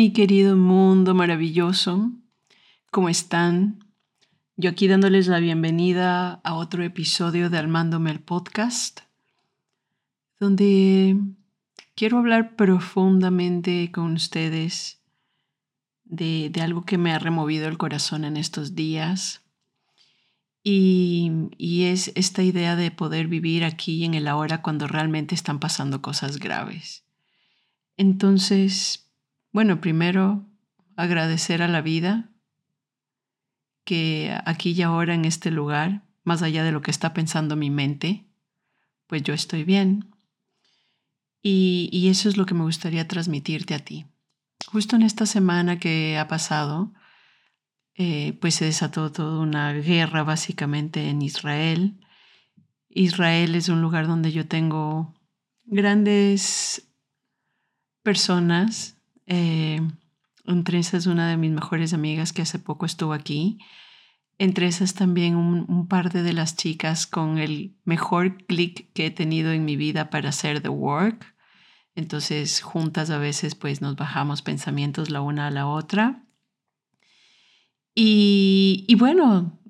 Mi querido mundo maravilloso, ¿cómo están? Yo aquí dándoles la bienvenida a otro episodio de Almándome el podcast, donde quiero hablar profundamente con ustedes de, algo que me ha removido el corazón en estos días. Y, y es esta idea de poder vivir aquí en el ahora cuando realmente están pasando cosas graves. Entonces, bueno, primero agradecer a la vida que aquí y ahora en este lugar, más allá de lo que está pensando mi mente, pues yo estoy bien. Y, eso es lo que me gustaría transmitirte a ti. Justo en esta semana que ha pasado, eh, pues se desató toda una guerra básicamente en Israel. Israel es un lugar donde yo tengo grandes personas eh, entre esas una de mis mejores amigas que hace poco estuvo aquí. Entre esas también un, par de, las chicas con el mejor click que he tenido en mi vida para hacer The Work. Entonces juntas a veces pues nos bajamos pensamientos la una a la otra. Y, y bueno,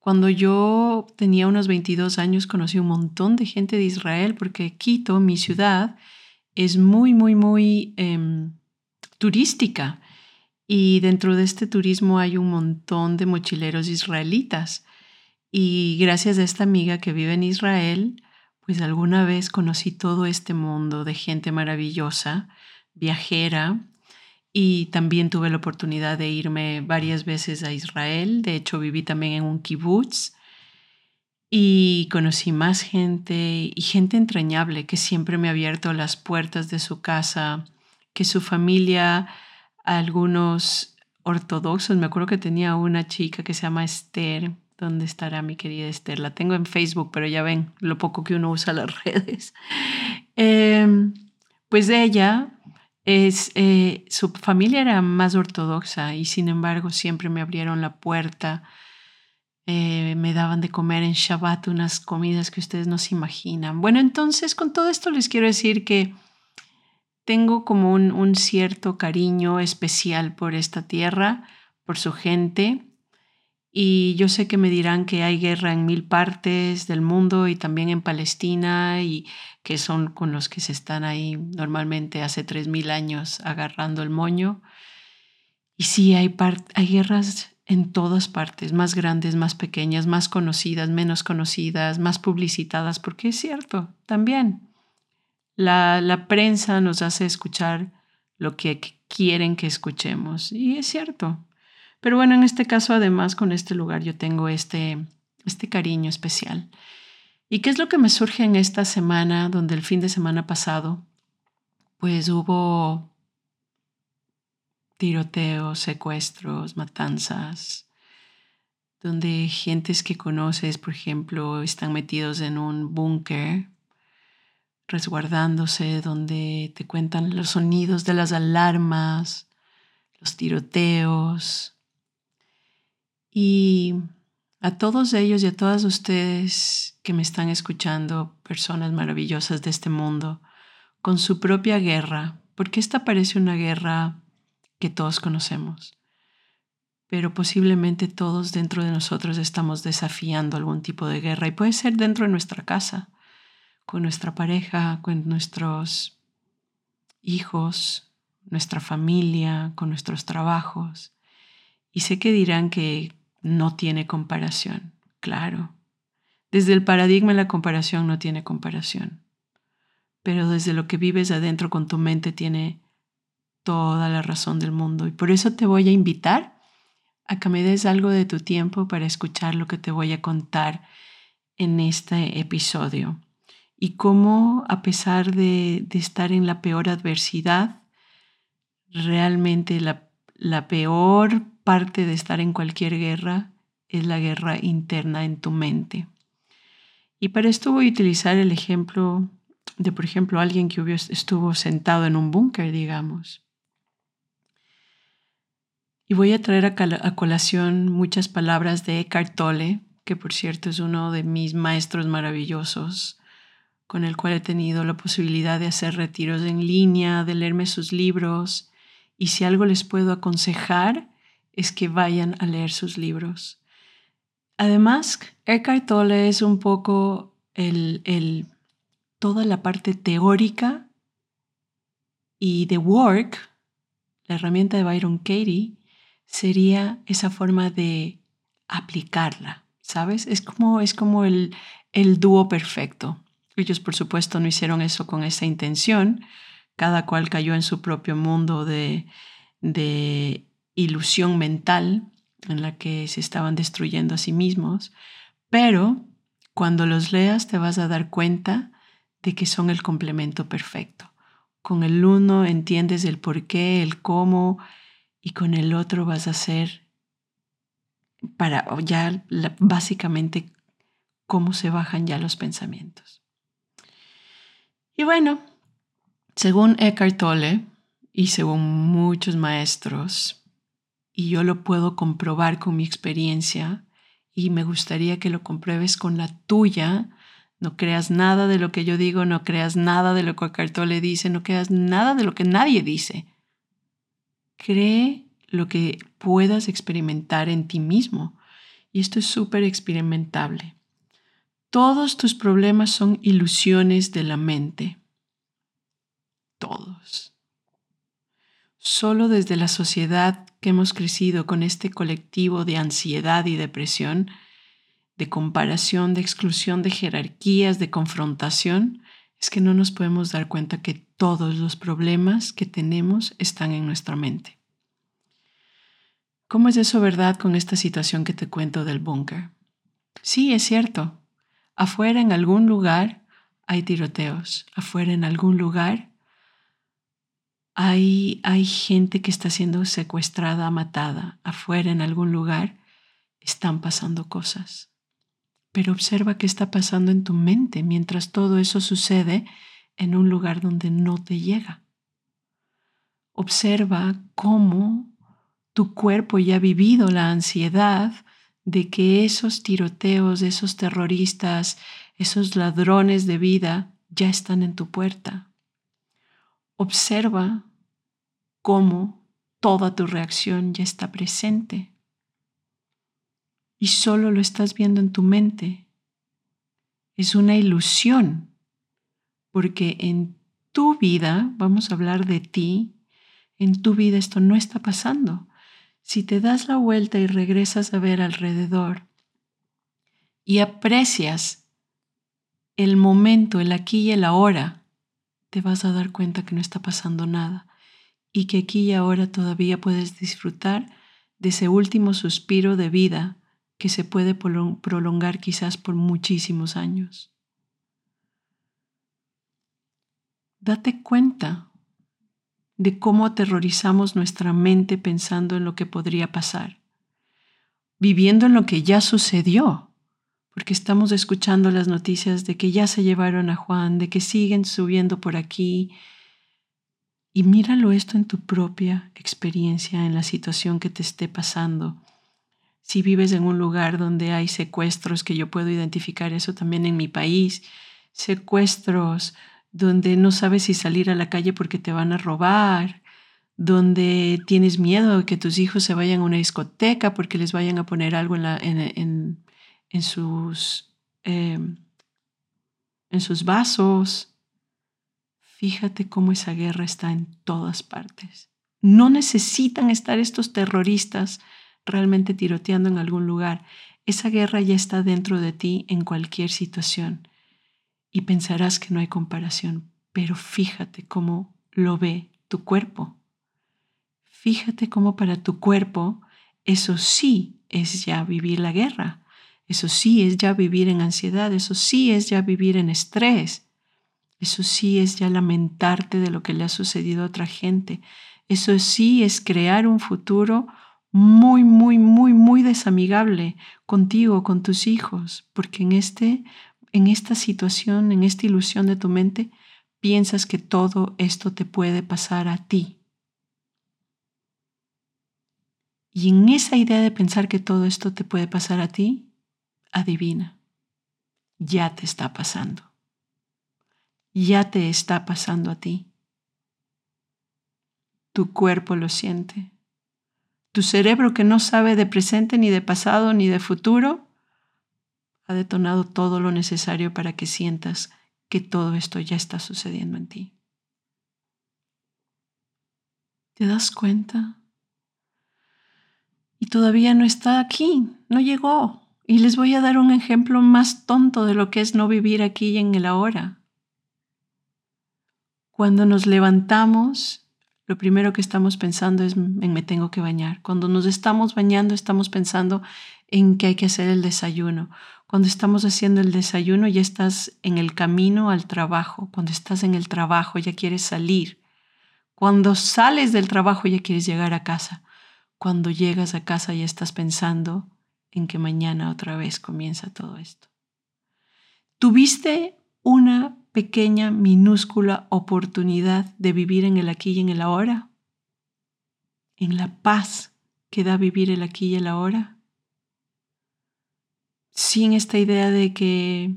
cuando yo tenía unos 22 años conocí un montón de gente de Israel porque Quito, mi ciudad, es muy, muy, muy... Em, turística y dentro de este turismo hay un montón de mochileros israelitas. Y gracias a esta amiga que vive en Israel, pues alguna vez conocí todo este mundo de gente maravillosa, viajera, y también tuve la oportunidad de irme varias veces a Israel. De hecho, viví también en un kibutz y conocí más gente y gente entrañable que siempre me ha abierto las puertas de su casa que su familia, algunos ortodoxos, me acuerdo que tenía una chica que se llama Esther, ¿dónde estará mi querida Esther? La tengo en Facebook, pero ya ven lo poco que uno usa las redes. Em, pues ella es, eh, su familia era más ortodoxa y sin embargo siempre me abrieron la puerta. Eh, me daban de comer en Shabbat unas comidas que ustedes no se imaginan. Bueno, entonces con todo esto les quiero decir que tengo como un, cierto cariño especial por esta tierra, por su gente. Y yo sé que me dirán que hay guerra en mil partes del mundo y también en Palestina y que son con los que se están ahí normalmente hace tres mil años agarrando el moño. Y sí, hay, hay guerras en todas partes, más grandes, más pequeñas, más conocidas, menos conocidas, más publicitadas, porque es cierto, también. La, prensa nos hace escuchar lo que quieren que escuchemos. Y es cierto. Pero bueno, en este caso, además, con este lugar yo tengo este, este cariño especial. ¿Y qué es lo que me surge en esta semana, donde el fin de semana pasado, pues hubo tiroteos, secuestros, matanzas, donde gentes que conoces, por ejemplo, están metidos en un búnker resguardándose, donde te cuentan los sonidos de las alarmas, los tiroteos. Y a todos ellos y a todas ustedes que me están escuchando, personas maravillosas de este mundo, con su propia guerra, porque esta parece una guerra que todos conocemos, pero posiblemente todos dentro de nosotros estamos desafiando algún tipo de guerra y puede ser dentro de nuestra casa con nuestra pareja, con nuestros hijos, nuestra familia, con nuestros trabajos. Y sé que dirán que no tiene comparación. Claro. Desde el paradigma la comparación no tiene comparación. Pero desde lo que vives adentro con tu mente tiene toda la razón del mundo. Y por eso te voy a invitar a que me des algo de tu tiempo para escuchar lo que te voy a contar en este episodio y cómo a pesar de, estar en la peor adversidad, realmente la la peor parte de estar en cualquier guerra es la guerra interna en tu mente. Y para esto voy a utilizar el ejemplo de, por ejemplo, alguien que estuvo sentado en un búnker, digamos. Y voy a traer a, colación muchas palabras de Eckhart Tolle, que por cierto es uno de mis maestros maravillosos, con el cual he tenido la posibilidad de hacer retiros en línea, de leerme sus libros, y si algo les puedo aconsejar es que vayan a leer sus libros. Además, Eckhart Tolle es un poco el, el, toda la parte teórica y de work, la herramienta de Byron Katie, sería esa forma de aplicarla, ¿sabes? Es como, es como el, el dúo perfecto. Ellos, por supuesto, no hicieron eso con esa intención. Cada cual cayó en su propio mundo de, de ilusión mental en la que se estaban destruyendo a sí mismos. Pero cuando los leas te vas a dar cuenta de que son el complemento perfecto. Con el uno entiendes el por qué, el cómo, y con el otro vas a hacer para ya básicamente cómo se bajan ya los pensamientos. Y bueno, según Eckhart Tolle y según muchos maestros, y yo lo puedo comprobar con mi experiencia, y me gustaría que lo compruebes con la tuya, no creas nada de lo que yo digo, no creas nada de lo que Eckhart Tolle dice, no creas nada de lo que nadie dice. Cree lo que puedas experimentar en ti mismo. Y esto es súper experimentable. Todos tus problemas son ilusiones de la mente. Todos. Solo desde la sociedad que hemos crecido con este colectivo de ansiedad y depresión, de comparación, de exclusión, de jerarquías, de confrontación, es que no nos podemos dar cuenta que todos los problemas que tenemos están en nuestra mente. ¿Cómo es eso verdad con esta situación que te cuento del búnker? Sí, es cierto. Afuera en algún lugar hay tiroteos. Afuera en algún lugar hay, hay gente que está siendo secuestrada, matada. Afuera en algún lugar están pasando cosas. Pero observa qué está pasando en tu mente mientras todo eso sucede en un lugar donde no te llega. Observa cómo tu cuerpo ya ha vivido la ansiedad de que esos tiroteos, esos terroristas, esos ladrones de vida ya están en tu puerta. Observa cómo toda tu reacción ya está presente y solo lo estás viendo en tu mente. Es una ilusión, porque en tu vida, vamos a hablar de ti, en tu vida esto no está pasando. Si te das la vuelta y regresas a ver alrededor y aprecias el momento, el aquí y el ahora, te vas a dar cuenta que no está pasando nada y que aquí y ahora todavía puedes disfrutar de ese último suspiro de vida que se puede prolongar quizás por muchísimos años. Date cuenta de cómo aterrorizamos nuestra mente pensando en lo que podría pasar, viviendo en lo que ya sucedió, porque estamos escuchando las noticias de que ya se llevaron a Juan, de que siguen subiendo por aquí. Y míralo esto en tu propia experiencia, en la situación que te esté pasando si vives en un lugar donde hay secuestros, que yo puedo identificar eso también en mi país, secuestros donde no sabes si salir a la calle porque te van a robar, donde tienes miedo de que tus hijos se vayan a una discoteca porque les vayan a poner algo en, en, sus, em, en sus vasos. Fíjate cómo esa guerra está en todas partes. No necesitan estar estos terroristas realmente tiroteando en algún lugar. Esa guerra ya está dentro de ti en cualquier situación. Y pensarás que no hay comparación, pero fíjate cómo lo ve tu cuerpo. Fíjate cómo para tu cuerpo eso sí es ya vivir la guerra. Eso sí es ya vivir en ansiedad, eso sí es ya vivir en estrés. Eso sí es ya lamentarte de lo que le ha sucedido a otra gente. Eso sí es crear un futuro muy, muy, muy, muy desamigable contigo, con tus hijos, porque en, este, en esta situación, en esta ilusión de tu mente, piensas que todo esto te puede pasar a ti. Y en esa idea de pensar que todo esto te puede pasar a ti, adivina, ya te está pasando. Ya te está pasando a ti. Tu cuerpo lo siente. Tu cerebro que no sabe de presente ni de pasado ni de futuro, ha detonado todo lo necesario para que sientas que todo esto ya está sucediendo en ti. ¿Te das cuenta? Y todavía no está aquí, no llegó. Y les voy a dar un ejemplo más tonto de lo que es no vivir aquí y en el ahora. Cuando nos levantamos, lo primero que estamos pensando es en me tengo que bañar. Cuando nos estamos bañando, estamos pensando en que hay que hacer el desayuno. Cuando estamos haciendo el desayuno, ya estás en el camino al trabajo. Cuando estás en el trabajo, ya quieres salir. Cuando sales del trabajo, ya quieres llegar a casa. Cuando llegas a casa, ya estás pensando en que mañana otra vez comienza todo esto. Tuviste una pequeña, minúscula oportunidad de vivir en el aquí y en el ahora, en la paz que da vivir el aquí y el ahora, sin esta idea de que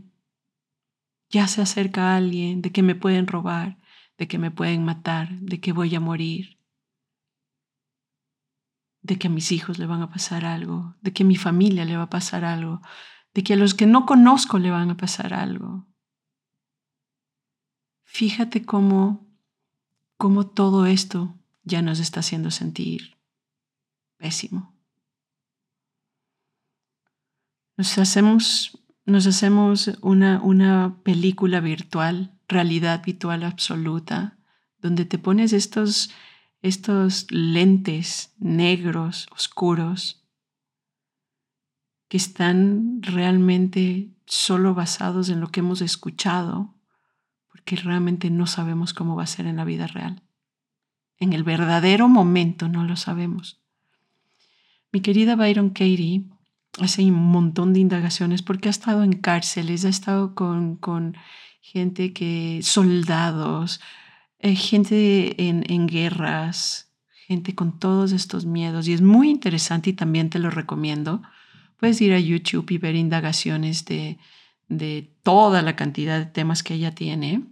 ya se acerca alguien, de que me pueden robar, de que me pueden matar, de que voy a morir, de que a mis hijos le van a pasar algo, de que a mi familia le va a pasar algo, de que a los que no conozco le van a pasar algo. Fíjate cómo, cómo todo esto ya nos está haciendo sentir pésimo. Nos hacemos, nos hacemos una, una película virtual, realidad virtual absoluta, donde te pones estos, estos lentes negros, oscuros, que están realmente solo basados en lo que hemos escuchado que realmente no sabemos cómo va a ser en la vida real. En el verdadero momento no lo sabemos. Mi querida Byron Katie hace un montón de indagaciones porque ha estado en cárceles, ha estado con, con gente que, soldados, eh, gente en, en guerras, gente con todos estos miedos. Y es muy interesante y también te lo recomiendo. Puedes ir a YouTube y ver indagaciones de, de toda la cantidad de temas que ella tiene.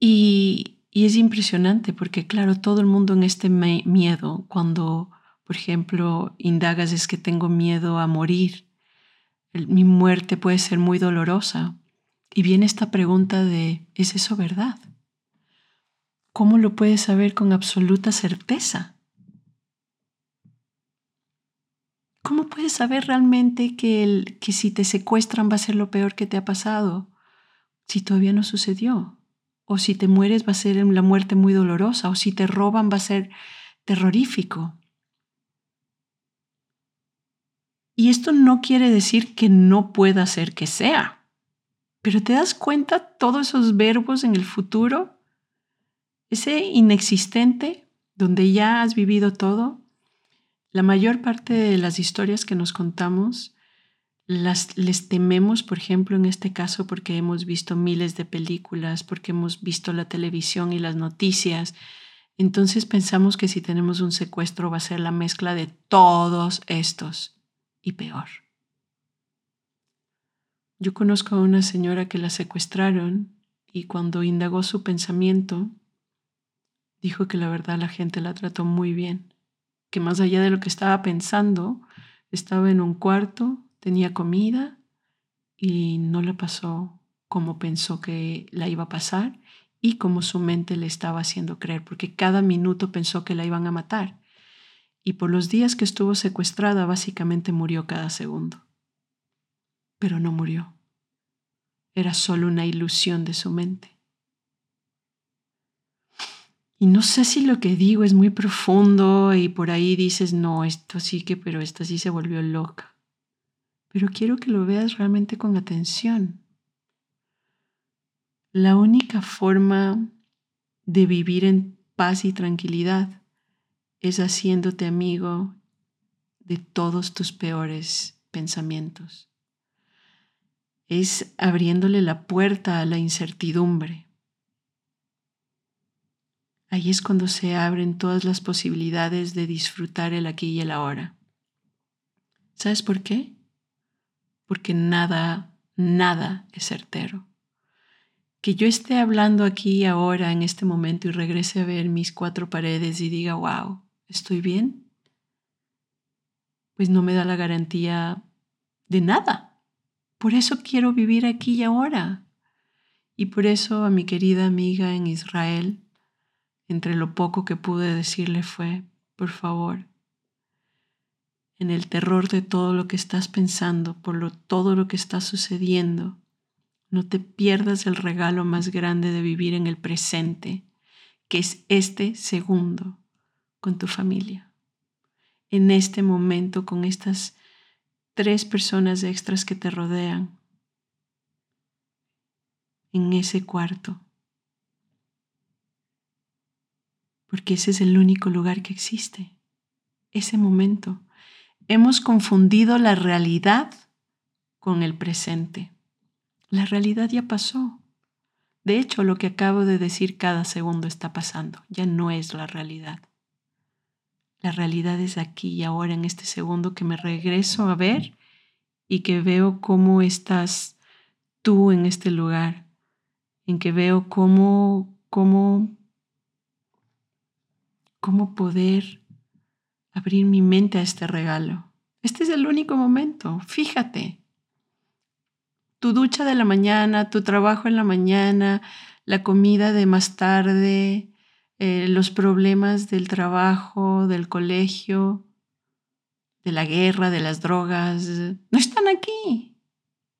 Y, es impresionante porque, claro, todo el mundo en este miedo, cuando, por ejemplo, indagas es que tengo miedo a morir, mi muerte puede ser muy dolorosa. Y viene esta pregunta de, ¿es eso verdad? ¿Cómo lo puedes saber con absoluta certeza? ¿Cómo puedes saber realmente que, el, que si te secuestran va a ser lo peor que te ha pasado si todavía no sucedió? o si te mueres va a ser la muerte muy dolorosa, o si te roban va a ser terrorífico. Y esto no quiere decir que no pueda ser que sea, pero te das cuenta todos esos verbos en el futuro, ese inexistente donde ya has vivido todo, la mayor parte de las historias que nos contamos las, les tememos, por ejemplo, en este caso, porque hemos visto miles de películas, porque hemos visto la televisión y las noticias. Entonces pensamos que si tenemos un secuestro va a ser la mezcla de todos estos y peor. Yo conozco a una señora que la secuestraron y cuando indagó su pensamiento, dijo que la verdad la gente la trató muy bien, que más allá de lo que estaba pensando, estaba en un cuarto tenía comida y no le pasó como pensó que la iba a pasar y como su mente le estaba haciendo creer, porque cada minuto pensó que la iban a matar. Y por los días que estuvo secuestrada, básicamente murió cada segundo. Pero no murió. Era solo una ilusión de su mente. Y no sé si lo que digo es muy profundo y por ahí dices, no, esto sí que, pero esta sí se volvió loca pero quiero que lo veas realmente con atención. la única forma de vivir en paz y tranquilidad es haciéndote amigo de todos tus peores pensamientos. Es abriéndole la puerta a la incertidumbre. Ahí es cuando se abren todas las posibilidades de disfrutar el aquí y el ahora. ¿Sabes por qué? Porque nada, nada es certero. Que yo esté hablando aquí ahora en este momento y regrese a ver mis cuatro paredes y diga, wow, ¿estoy bien? Pues no me da la garantía de nada. Por eso quiero vivir aquí y ahora. Y por eso a mi querida amiga en Israel, entre lo poco que pude decirle fue, por favor, en el terror de todo lo que estás pensando, por todo lo que está sucediendo, no te pierdas el regalo más grande de vivir en el presente, que es este segundo con tu familia. En este momento con estas tres personas extras que te rodean. En ese cuarto. Porque ese es el único lugar que existe. Ese momento. Hemos confundido la realidad con el presente. La realidad ya pasó. De hecho, lo que acabo de decir cada segundo está pasando. Ya no es la realidad. La realidad es aquí y ahora, en este segundo que me regreso a ver y que veo cómo estás tú en este lugar, en que veo cómo, cómo, cómo poder abrir mi mente a este regalo. Este es el único momento, fíjate. Tu ducha de la mañana, tu trabajo en la mañana, la comida de más tarde, eh, los problemas del trabajo, del colegio, de la guerra, de las drogas, no están aquí.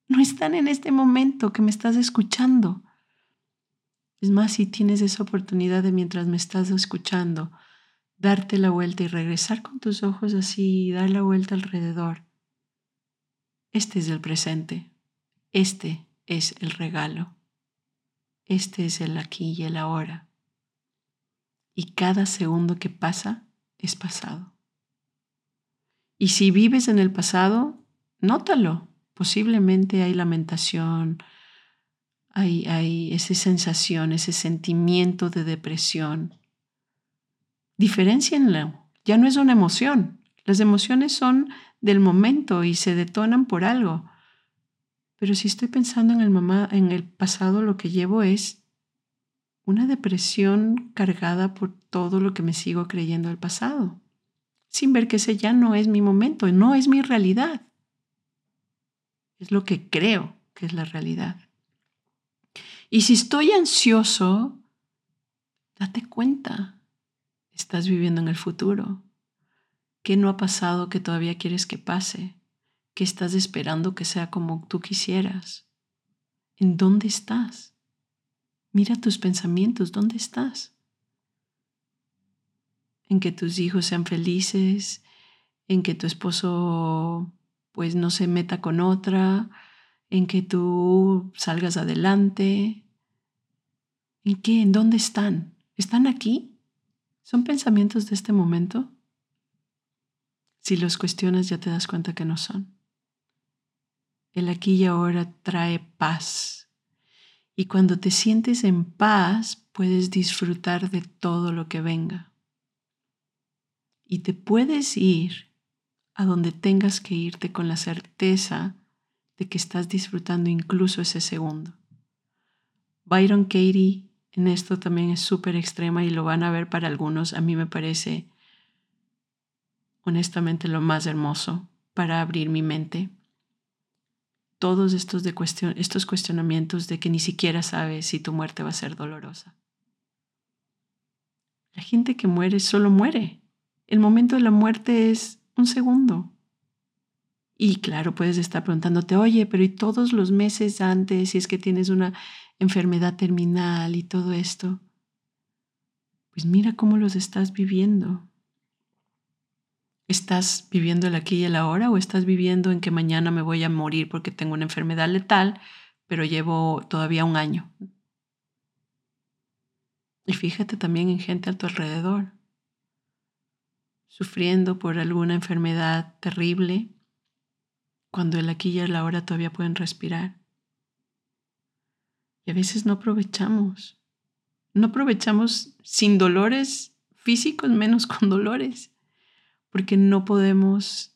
No están en este momento que me estás escuchando. Es más, si tienes esa oportunidad de mientras me estás escuchando, darte la vuelta y regresar con tus ojos así y dar la vuelta alrededor. Este es el presente. Este es el regalo. Este es el aquí y el ahora y cada segundo que pasa es pasado. Y si vives en el pasado, nótalo. Posiblemente hay lamentación, hay, hay esa sensación, ese sentimiento de depresión. Diferencienlo. Ya no es una emoción. Las emociones son del momento y se detonan por algo. Pero si estoy pensando en el, mamá, en el pasado, lo que llevo es una depresión cargada por todo lo que me sigo creyendo del pasado, sin ver que ese ya no es mi momento, no es mi realidad. Es lo que creo que es la realidad. Y si estoy ansioso, date cuenta, estás viviendo en el futuro. ¿Qué no ha pasado que todavía quieres que pase? ¿Qué estás esperando que sea como tú quisieras? ¿En dónde estás? Mira tus pensamientos, ¿dónde estás? En que tus hijos sean felices, en que tu esposo pues no se meta con otra, en que tú salgas adelante. ¿En qué? ¿En dónde están? ¿Están aquí? ¿Son pensamientos de este momento? Si los cuestionas ya te das cuenta que no son. El aquí y ahora trae paz, y cuando te sientes en paz, puedes disfrutar de todo lo que venga. Y te puedes ir a donde tengas que irte con la certeza de que estás disfrutando incluso ese segundo. Byron Katie en esto también es súper extrema y lo van a ver para algunos. A mí me parece honestamente lo más hermoso para abrir mi mente todos estos, de estos cuestionamientos de que ni siquiera sabes si tu muerte va a ser dolorosa. La gente que muere solo muere. El momento de la muerte es un segundo. Y claro, puedes estar preguntándote, oye, pero ¿y todos los meses antes, si es que tienes una enfermedad terminal y todo esto? Pues mira cómo los estás viviendo. ¿Estás viviendo el aquí y el ahora o estás viviendo en que mañana me voy a morir porque tengo una enfermedad letal, pero llevo todavía un año? Y fíjate también en gente a tu alrededor, sufriendo por alguna enfermedad terrible, cuando el aquí y el ahora todavía pueden respirar. Y a veces no aprovechamos. No aprovechamos sin dolores físicos, menos con dolores, porque no podemos,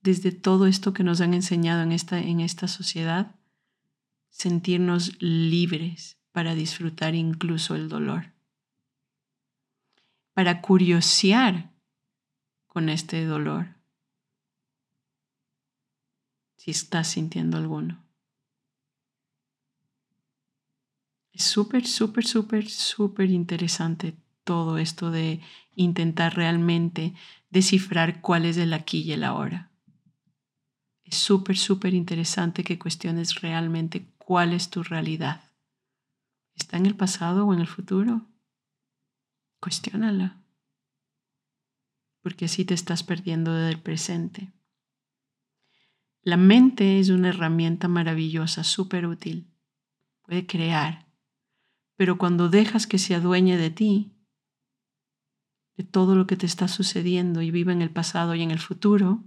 desde todo esto que nos han enseñado en esta, en esta sociedad, sentirnos libres para disfrutar incluso el dolor, para curiosear con este dolor, si estás sintiendo alguno. Es súper, súper, súper, súper interesante todo esto de intentar realmente descifrar cuál es el aquí y el ahora. Es súper, súper interesante que cuestiones realmente cuál es tu realidad. ¿Está en el pasado o en el futuro? Cuestiónala. Porque así te estás perdiendo del presente. La mente es una herramienta maravillosa, súper útil. Puede crear. Pero cuando dejas que se adueñe de ti, de todo lo que te está sucediendo y vive en el pasado y en el futuro,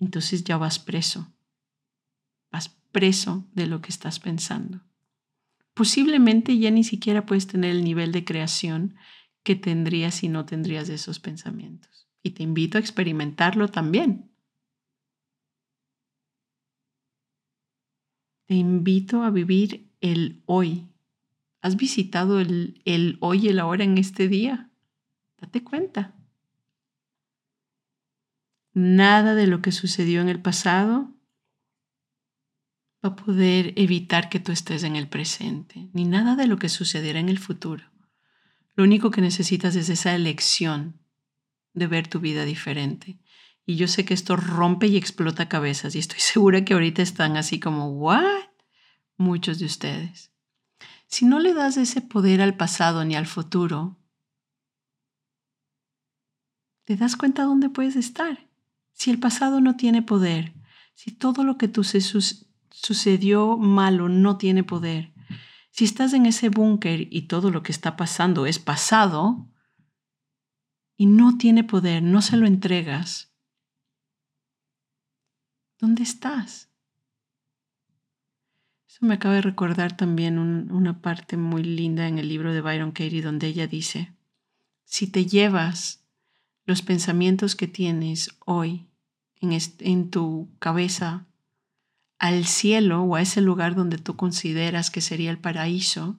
entonces ya vas preso. Vas preso de lo que estás pensando. Posiblemente ya ni siquiera puedes tener el nivel de creación que tendrías si no tendrías esos pensamientos. Y te invito a experimentarlo también. Te invito a vivir el hoy. ¿Has visitado el, el hoy y el ahora en este día? Date cuenta. Nada de lo que sucedió en el pasado va a poder evitar que tú estés en el presente, ni nada de lo que sucederá en el futuro. Lo único que necesitas es esa elección de ver tu vida diferente. Y yo sé que esto rompe y explota cabezas y estoy segura que ahorita están así como, ¿what? Muchos de ustedes. Si no le das ese poder al pasado ni al futuro, ¿te das cuenta dónde puedes estar? Si el pasado no tiene poder, si todo lo que tú sucedió malo no tiene poder, si estás en ese búnker y todo lo que está pasando es pasado y no tiene poder, no se lo entregas, ¿dónde estás? Eso me acaba de recordar también una parte muy linda en el libro de Byron Katie donde ella dice, si te llevas los pensamientos que tienes hoy en, tu cabeza al cielo o a ese lugar donde tú consideras que sería el paraíso,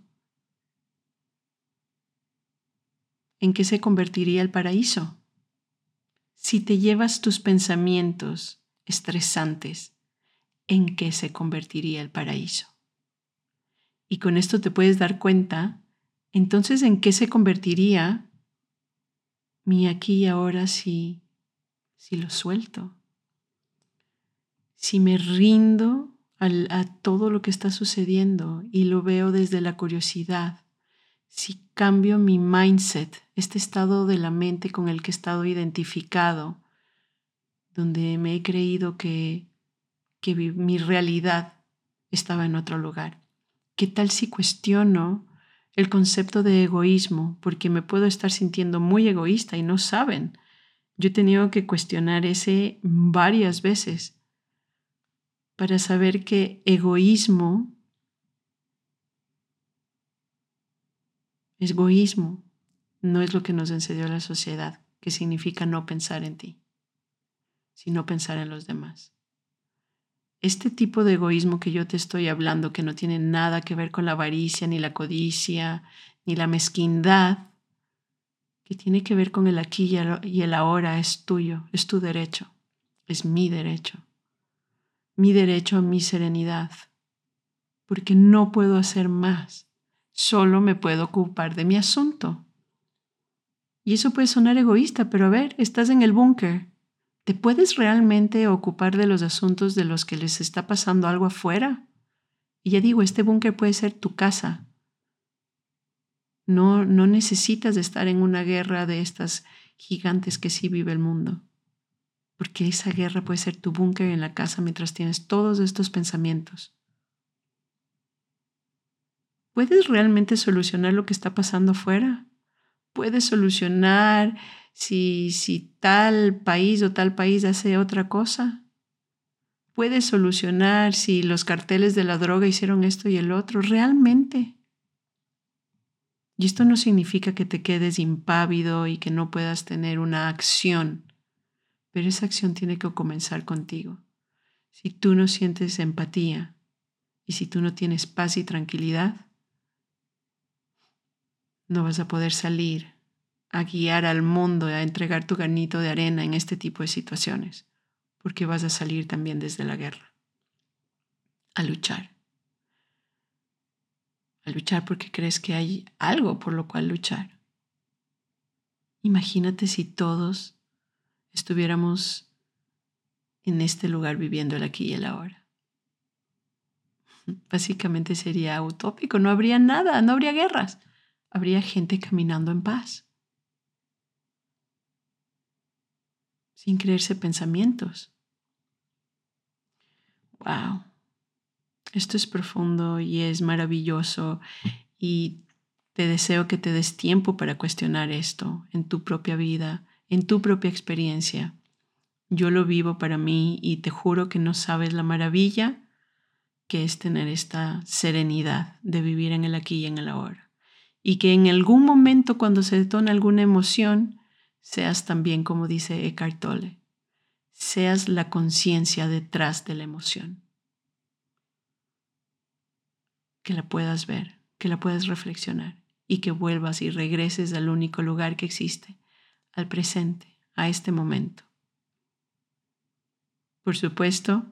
¿en qué se convertiría el paraíso? Si te llevas tus pensamientos estresantes, ¿en qué se convertiría el paraíso? Y con esto te puedes dar cuenta, entonces, ¿en qué se convertiría mi aquí y ahora si, si lo suelto, si me rindo a todo lo que está sucediendo y lo veo desde la curiosidad, si cambio mi mindset, este estado de la mente con el que he estado identificado, donde me he creído que, que mi realidad estaba en otro lugar. ¿Qué tal si cuestiono el concepto de egoísmo, porque me puedo estar sintiendo muy egoísta y no saben. Yo he tenido que cuestionar ese varias veces para saber que egoísmo egoísmo no es lo que nos enseñó la sociedad, que significa no pensar en ti, sino pensar en los demás. Este tipo de egoísmo que yo te estoy hablando, que no tiene nada que ver con la avaricia, ni la codicia, ni la mezquindad, que tiene que ver con el aquí y el ahora, es tuyo, es tu derecho, es mi derecho, mi derecho a mi serenidad, porque no puedo hacer más, solo me puedo ocupar de mi asunto. Y eso puede sonar egoísta, pero a ver, estás en el búnker, ¿Te puedes realmente ocupar de los asuntos de los que les está pasando algo afuera? Y ya digo, este búnker puede ser tu casa. No, no necesitas estar en una guerra de estas gigantes que sí vive el mundo. Porque esa guerra puede ser tu búnker en la casa mientras tienes todos estos pensamientos. ¿puedes realmente solucionar lo que está pasando afuera? ¿Puedes solucionar si, si tal país o tal país hace otra cosa? ¿Puedes solucionar si los carteles de la droga hicieron esto y el otro? ¿Realmente? Y esto no significa que te quedes impávido y que no puedas tener una acción, pero esa acción tiene que comenzar contigo. Si tú no sientes empatía y si tú no tienes paz y tranquilidad, no vas a poder salir a guiar al mundo, a entregar tu granito de arena en este tipo de situaciones, porque vas a salir también desde la guerra, a luchar a luchar porque crees que hay algo por lo cual luchar. Imagínate si todos estuviéramos en este lugar viviendo el aquí y el ahora. Básicamente sería utópico, no habría nada, no habría guerras, habría gente caminando en paz, sin creerse pensamientos. Wow. Esto es profundo y es maravilloso y te deseo que te des tiempo para cuestionar esto en tu propia vida, en tu propia experiencia. Yo lo vivo para mí y te juro que no sabes la maravilla que es tener esta serenidad de vivir en el aquí y en el ahora. Y que en algún momento cuando se detona alguna emoción, seas también, como dice Eckhart Tolle, seas la conciencia detrás de la emoción que la puedas ver, que la puedas reflexionar y que vuelvas y regreses al único lugar que existe, al presente, a este momento. Por supuesto,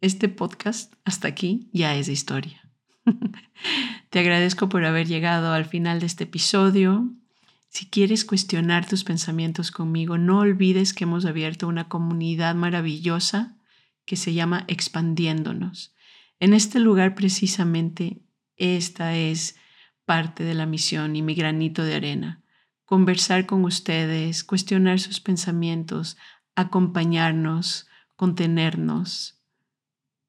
este podcast hasta aquí ya es historia. Te agradezco por haber llegado al final de este episodio. Si quieres cuestionar tus pensamientos conmigo, no olvides que hemos abierto una comunidad maravillosa que se llama Expandiéndonos. En este lugar precisamente esta es parte de la misión y mi granito de arena. Conversar con ustedes, cuestionar sus pensamientos, acompañarnos, contenernos,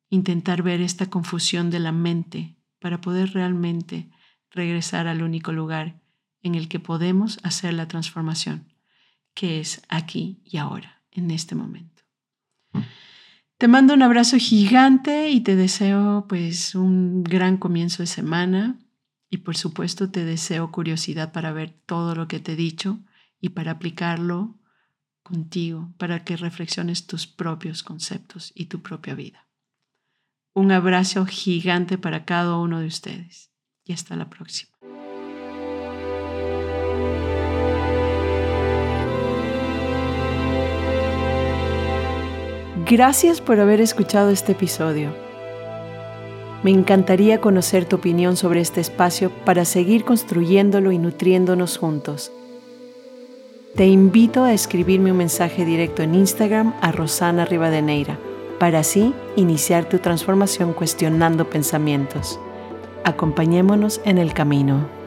intentar ver esta confusión de la mente para poder realmente regresar al único lugar en el que podemos hacer la transformación, que es aquí y ahora, en este momento. Te mando un abrazo gigante y te deseo pues un gran comienzo de semana y por supuesto te deseo curiosidad para ver todo lo que te he dicho y para aplicarlo contigo, para que reflexiones tus propios conceptos y tu propia vida. Un abrazo gigante para cada uno de ustedes y hasta la próxima. Gracias por haber escuchado este episodio. Me encantaría conocer tu opinión sobre este espacio para seguir construyéndolo y nutriéndonos juntos. Te invito a escribirme un mensaje directo en Instagram a Rosana Rivadeneira para así iniciar tu transformación cuestionando pensamientos. Acompañémonos en el camino.